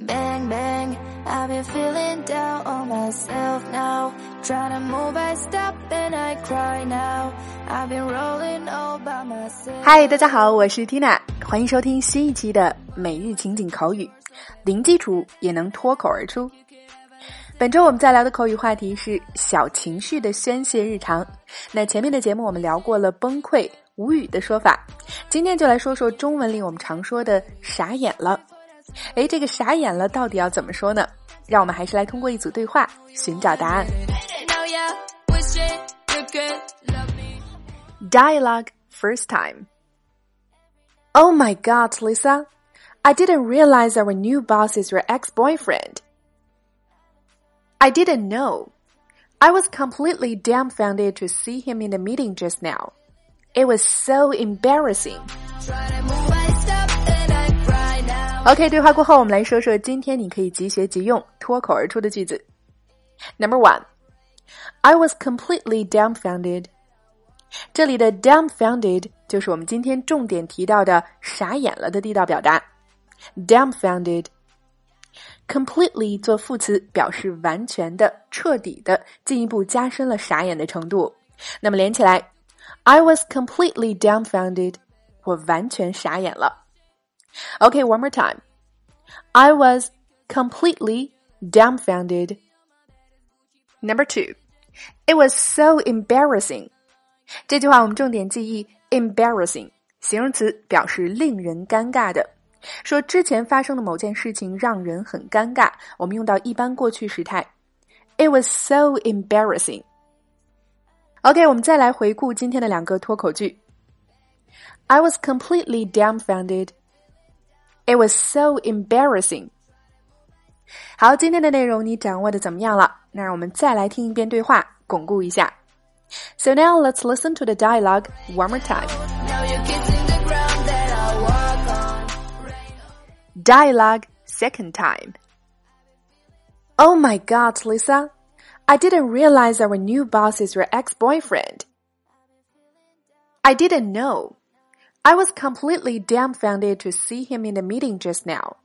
Bang bang, I've been feeling down on myself now. Trying to move, I stop and I cry now. I've been rolling all by myself. 嗨，大家好，我是 Tina，欢迎收听新一期的每日情景口语，零基础也能脱口而出。本周我们再聊的口语话题是小情绪的宣泄日常。那前面的节目我们聊过了崩溃、无语的说法，今天就来说说中文里我们常说的傻眼了。哎，这个傻眼了到底要怎么说呢？让我们还是来通过一组对话寻找答案。 Now you're wishing you could love me. Dialogue first time. Oh my god, Lisa. I didn't realize our new boss is your ex-boyfriend. I didn't know. I was completely dumbfounded to see him in the meeting just now. It was so embarrassing. OK，对话过后，我们来说说今天你可以即学即用、脱口而出的句子。Number one, I was completely dumbfounded. 这里的 dumbfounded 就是我们今天重点提到的傻眼了的地道表达。dumbfounded。completely 做副词表示完全的、彻底的，进一步加深了傻眼的程度。那么连起来，I was completely dumbfounded，我完全傻眼了。 OK，one、more time。I was completely dumbfounded. Number two, it was so embarrassing. 这句话我们重点记忆 embarrassing 形容词，表示令人尴尬的。说之前发生的某件事情让人很尴尬，我们用到一般过去时态。It was so embarrassing. OK，我们再来回顾今天的两个脱口句。I was completely dumbfounded. It was so embarrassing. 好，今天的内容你掌握的怎么样了？那让我们再来听一遍对话，巩固一下。So now let's listen to the dialogue one more time. Now you're kissing the ground that I walk on. Dialogue second time. Oh my god, Lisa. I didn't realize our new boss is your ex-boyfriend. I didn't know. I was completely dumbfounded to see him in the meeting just now.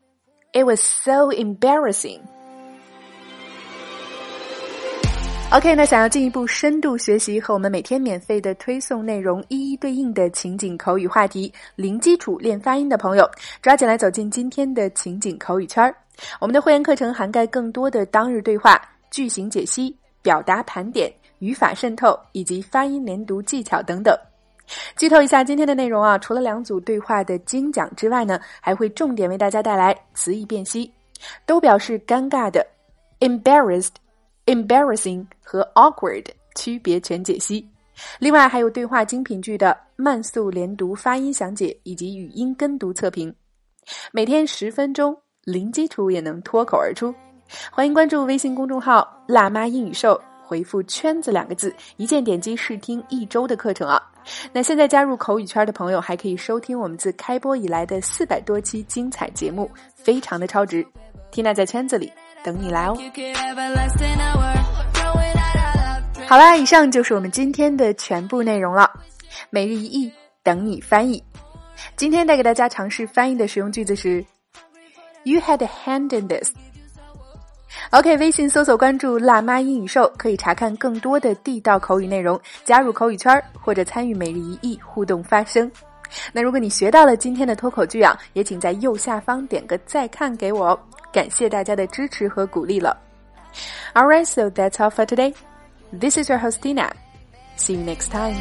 It was so embarrassing. OK，那想要进一步深度学习和我们每天免费的推送内容一一对应的情景口语话题，零基础练发音的朋友，抓紧来走进今天的情景口语圈儿。我们的会员课程涵盖更多的当日对话、句型解析、表达盘点、语法渗透以及发音连读技巧等等。剧透一下今天的内容啊，除了两组对话的精讲之外呢，还会重点为大家带来词义辨析，都表示尴尬的 embarrassed。embarrassing 和 awkward 区别全解析，另外还有对话精品剧的慢速连读发音详解以及语音跟读测评，每天十分钟，零基础也能脱口而出。欢迎关注微信公众号“辣妈英语秀”，回复“圈子”两个字，一键点击试听一周的课程啊！那现在加入口语圈的朋友，还可以收听我们自开播以来的四百多期精彩节目，非常的超值。Tina 在圈子里等你来哦。好啦，以上就是我们今天的全部内容了。每日一译，等你翻译。今天带给大家尝试翻译的实用句子是：You had a hand in this。OK，微信搜索关注“辣妈英语秀”，可以查看更多的地道口语内容，加入口语圈或者参与每日一译互动发声。那如果你学到了今天的脱口剧啊，也请在右下方点个再看给我哦，感谢大家的支持和鼓励了。All right, so that's all for today. This is your host Tina. See you next time.